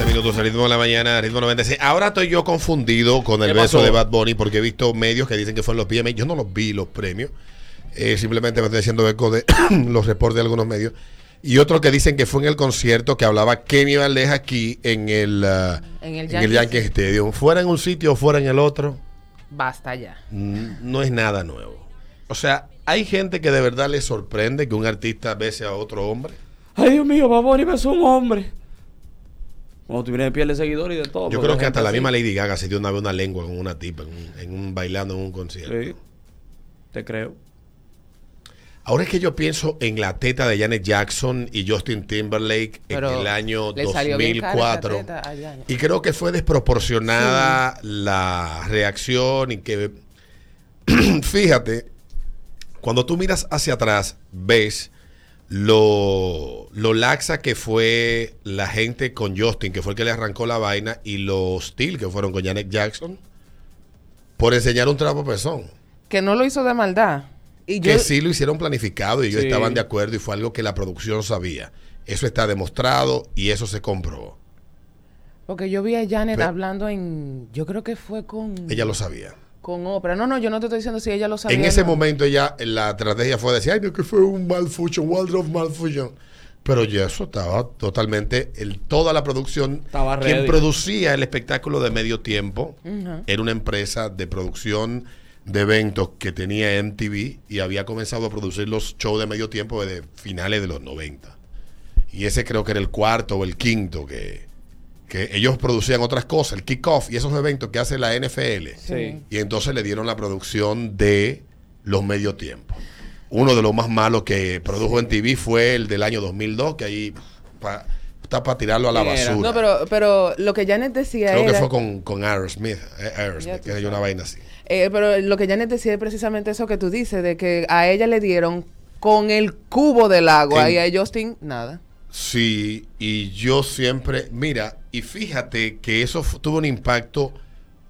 7 minutos al ritmo de la mañana, ritmo 96. Ahora estoy yo confundido con el ¿Qué beso pasó? de Bad Bunny porque he visto medios que dicen que fueron los PMA. Yo no los vi los premios. Eh, simplemente me estoy haciendo eco de los reportes de algunos medios. Y otros que dicen que fue en el concierto que hablaba Kenny Valdez aquí en el, ah, En el en el Yankee Stadium. Fuera en un sitio o fuera en el otro, Basta ya. no es nada nuevo. O sea, hay gente que de verdad le sorprende que un artista bese a otro hombre. Ay, Dios mío, Baboni besó un hombre. Cuando tú vienes de piel de seguidor y de todo. Yo creo que hasta la así. misma Lady Gaga se dio una vez una lengua con una tipa en un, en un- bailando en un concierto. Sí, te creo. Ahora es que yo pienso en la teta de Janet Jackson y Justin Timberlake Pero en el año le salió bien cara esa 2004. teta a Janet. Y creo que fue desproporcionada la reacción y que, fíjate, cuando tú miras hacia atrás, ves lo, lo laxa que fue la gente con Justin, que fue el que le arrancó la vaina, y lo hostil que fueron con Janet Jackson por enseñar un trapo pezón. Que no lo hizo de maldad. Y yo, Que sí lo hicieron planificado y ellos Sí. estaban de acuerdo y fue algo que la producción sabía. Eso está demostrado y eso se comprobó. porque yo vi a Janet hablando en. Yo creo que fue con. Ella lo sabía. Con ópera. No, no, yo no te estoy diciendo si ella lo sabía. en ese no. momento ella, la estrategia fue decir, ay, no, que fue un malfunction, wardrobe malfunction. Pero ya eso estaba totalmente, el, toda la producción, Estaba quien ready. producía el espectáculo de medio tiempo, era una empresa de producción de eventos que tenía MTV y había comenzado a producir los shows de medio tiempo desde finales de los 90. Y ese creo que era el cuarto o el quinto que, que ellos producían otras cosas, el kickoff y esos eventos que hace la NFL. Sí. Y entonces le dieron la producción de los medio tiempos. Uno de los más malos que produjo en TV fue el del año 2002, que ahí pa- está para tirarlo a la basura. No, pero, pero lo que Janet decía Creo que fue con, con Aerosmith, eh, Aerosmith, que era una vaina así. eh, pero lo que Janet decía es precisamente eso que tú dices, de que a ella le dieron con el cubo del agua En- y a Justin nada. Sí, y yo siempre, mira, y fíjate que eso tuvo un impacto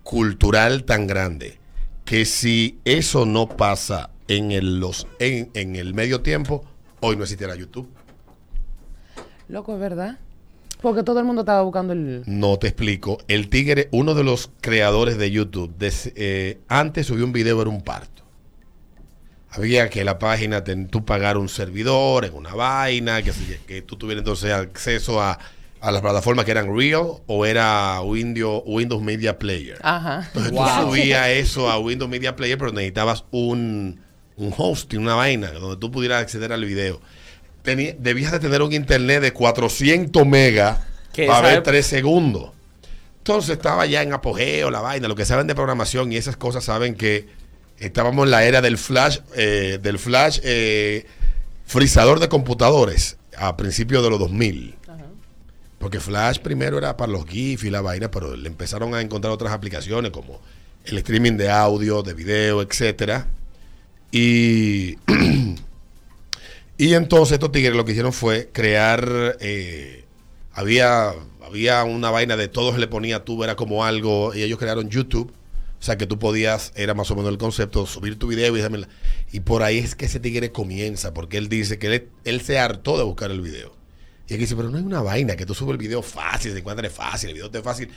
cultural tan grande que si eso no pasa en el, los, en, en el medio tiempo, hoy no existiera YouTube. Loco, es verdad. Porque todo el mundo estaba buscando el. No te explico. El tigre, uno de los creadores de YouTube, des- eh, antes subió un video, era un parto. Había que la página, ten- tú pagar un servidor en una vaina, que, que tú tuvieras entonces acceso a, a las plataformas que eran Real o era Windows, Windows Media Player. Ajá. Entonces Wow. tú subías eso a Windows Media Player, pero necesitabas un, un hosting, una vaina, donde tú pudieras acceder al video. Tenía- debías de tener un internet de 400 megas para ver ep- 3 segundos. Entonces estaba ya en apogeo la vaina. Lo que saben de programación y esas cosas saben que estábamos en la era del flash, eh, del flash eh, frisador de computadores a principios de los 2000. Porque Flash primero era para los GIF y la vaina, pero le empezaron a encontrar otras aplicaciones como el streaming de audio, de video, etcétera. Y, y entonces estos tigres lo que hicieron fue crear, eh, había, había una vaina de todos le ponía tú, era como algo, y ellos crearon YouTube. O sea que tú podías, era más o menos el concepto, subir tu video y déjame la- Y por ahí es que ese tigre comienza, porque él dice que él, él se hartó de buscar el video. Y él dice, pero no hay una vaina, que tú subes el video fácil, se encuentra fácil, el video es fácil.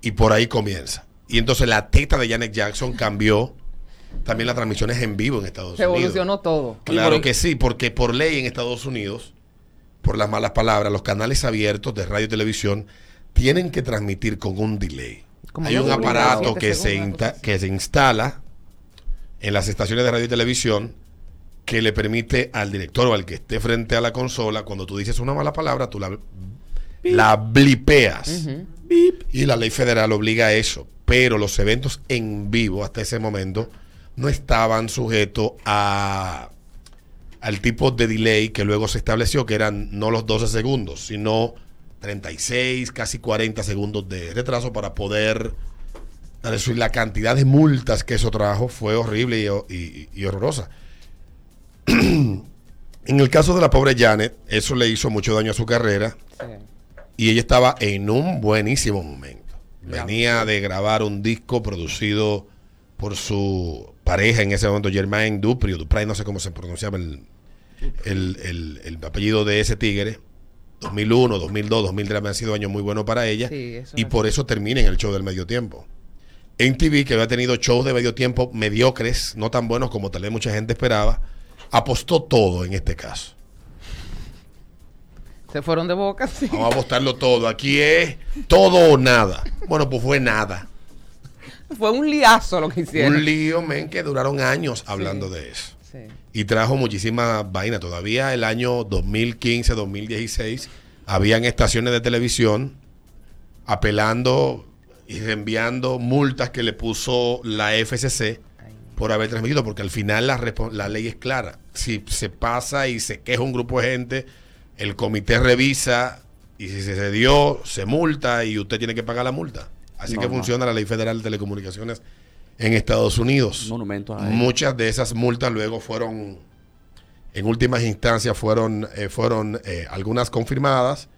Y por ahí comienza. Y entonces la teta de Janet Jackson cambió también las transmisiones en vivo en Estados Se Unidos. evolucionó todo. Claro que sí, porque por ley en Estados Unidos, por las malas palabras, los canales abiertos de radio y televisión tienen que transmitir con un delay. Como Hay un aparato que se, que se instala en las estaciones de radio y televisión que le permite al director o al que esté frente a la consola, cuando tú dices una mala palabra, tú la, la blipeas. Y la ley federal obliga a eso. Pero los eventos en vivo hasta ese momento no estaban sujetos a al tipo de delay que luego se estableció, que eran no los 12 segundos, sino 36, casi 40 segundos de retraso para poder la cantidad de multas que eso trajo fue horrible y, y- y horrorosa. en el caso de la pobre Janet, eso le hizo mucho daño a su carrera Sí. y ella estaba en un buenísimo momento. Venía de grabar un disco producido por su pareja en ese momento, Germain Dupri, o Dupri, no sé cómo se pronunciaba el, el- el- el apellido de ese tigre. 2001, 2002, 2003 han sido años muy buenos para ella. Sí, y por eso termina en el show del medio tiempo. En TV, que había tenido shows de medio tiempo mediocres, no tan buenos como tal vez mucha gente esperaba, apostó todo en este caso. Se fueron de boca, sí. Vamos a apostarlo todo. Aquí es todo o nada. Bueno, pues fue nada. Fue un liazo lo que hicieron. Un lío, men, que duraron años hablando de eso. Sí. Y trajo muchísima vaina. Todavía el año 2015, 2016, habían estaciones de televisión apelando y enviando multas que le puso la FCC por haber transmitido, porque al final la, ley es clara. Si se pasa y se queja un grupo de gente, el comité revisa y si se dio, se multa y usted tiene que pagar la multa. Así que funciona la ley federal de telecomunicaciones en Estados Unidos. Monumentos ahí. Muchas de esas multas luego fueron, en últimas instancias, fueron, eh, fueron eh, algunas confirmadas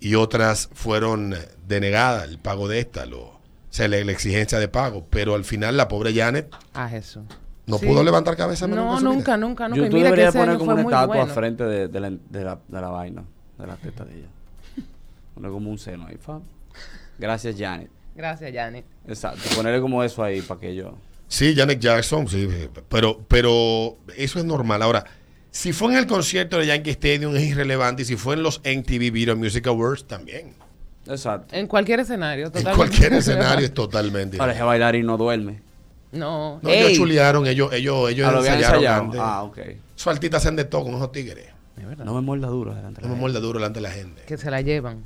y otras fueron eh, denegadas el pago de esta, lo, o sea, la, la exigencia de pago. Pero al final la pobre Janet Ah, Jesús. no Sí. pudo levantar cabeza. No, nunca, nunca, nunca. Y YouTube mira que ese poner año como fue una muy estatua bueno. frente de, de la, de, la, de la vaina, de la teta de ella. Poner como un seno ahí, fam. Gracias, Janet. Gracias, Janet. Exacto, ponerle como eso ahí para que yo. Sí, Janet Jackson, sí, pero, pero eso es normal. Ahora, si fue en el concierto de Yankee Stadium es irrelevante y si fue en los MTV Video Music Awards también. Exacto. En cualquier escenario, En totalmente. cualquier escenario es totalmente. Ahora ese bailarín no duerme. No, No, ellos Ey. chulearon, ellos, ellos, ellos Ah, ensayaron antes. Ah, ok. Esos artistas hacen de todo con esos tigres. Es verdad. No me muerda duro delante de No la me muerde duro delante de la gente. Que se la llevan.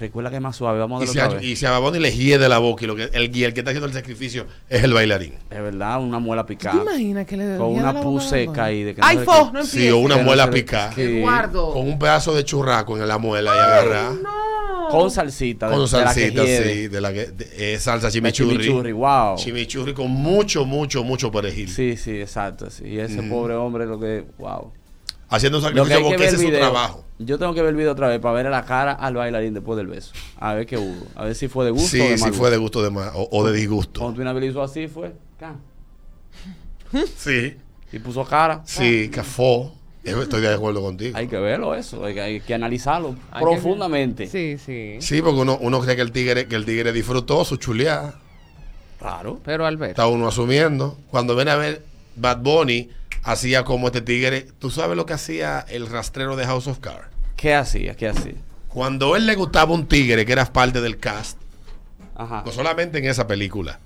Recuerda que es más suave, vamos a Y si, a, y si a Baboni le híe de la boca y lo que, el, y el que está haciendo el sacrificio es el bailarín. Es verdad, una muela ¿Tú te picada. imaginas que le Con una pu seca y de que ¡Ay, no fo! No Sí, o una muela picada. Eduardo. Con un pedazo de churraco en la muela y agarrar. No. Con salsita. de- Con de la que salsita, hiede. sí, de la que, de- eh, salsa De chimichurri. chimichurri, wow. Chimichurri con mucho, mucho, mucho perejil. Sí, sí, exacto. Sí. Y ese pobre hombre lo que, wow. Haciendo un sacrificio porque ese es su trabajo. Yo tengo que ver el video otra vez para ver la cara al bailarín después del beso. A ver qué hubo. A ver si fue de gusto o de sí mal fue de gusto. gusto de ma- o, o de disgusto. Cuando Twina Bell hizo así fue. ca, Sí, Y puso cara. sí, cafó. Estoy de acuerdo contigo. Hay que verlo eso. Hay que, hay que analizarlo Hay que- profundamente. Sí, sí. Sí, porque uno, uno cree que el tigre, que el tigre disfrutó su chuleada. Claro. Pero Alberto. Está uno asumiendo. Cuando ven a ver Bad Bunny, hacía como este tigre. ¿Tú sabes lo que hacía el rastrero de House of Cards? ¿Qué hacía? ¿Qué hacía? Cuando él le gustaba un tigre que era parte del cast, Ajá. no solamente en esa película,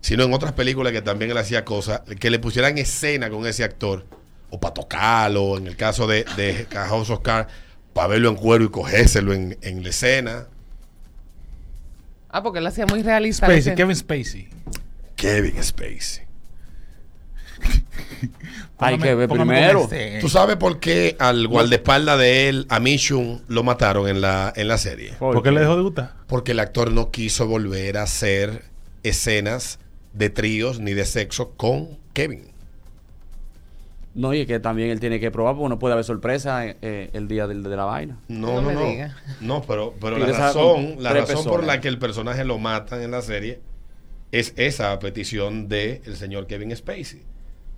sino en otras películas que también él hacía cosas, que le pusieran escena con ese actor, o para tocarlo, en el caso de, de House of Cards, para verlo en cuero y cogérselo en, en la escena. Ah, porque él hacía muy realista. Spacey. Kevin Spacey. Kevin Spacey. Hay que ver primero. este. ¿Tú sabes por qué al guardaespaldas de él, a Mishun, lo mataron en la, en la serie? ¿Por qué le dejó de gustar? Porque el actor no quiso volver a hacer escenas de tríos ni de sexo con Kevin. No, y es que también él tiene que probar porque no puede haber sorpresa eh, el día del- de, la vaina. No, No no, no. pero, pero la razón, la razón por la que el personaje lo matan en la serie es esa petición del señor Kevin Spacey.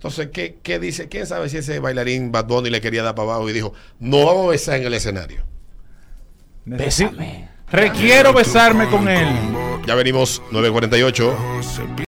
Entonces, ¿qué, qué dice? ¿Quién sabe si ese bailarín Bad Bunny le quería dar para abajo y dijo, no vamos a besar en el escenario? Bésame. Requiero besarme con él. Ya venimos 948.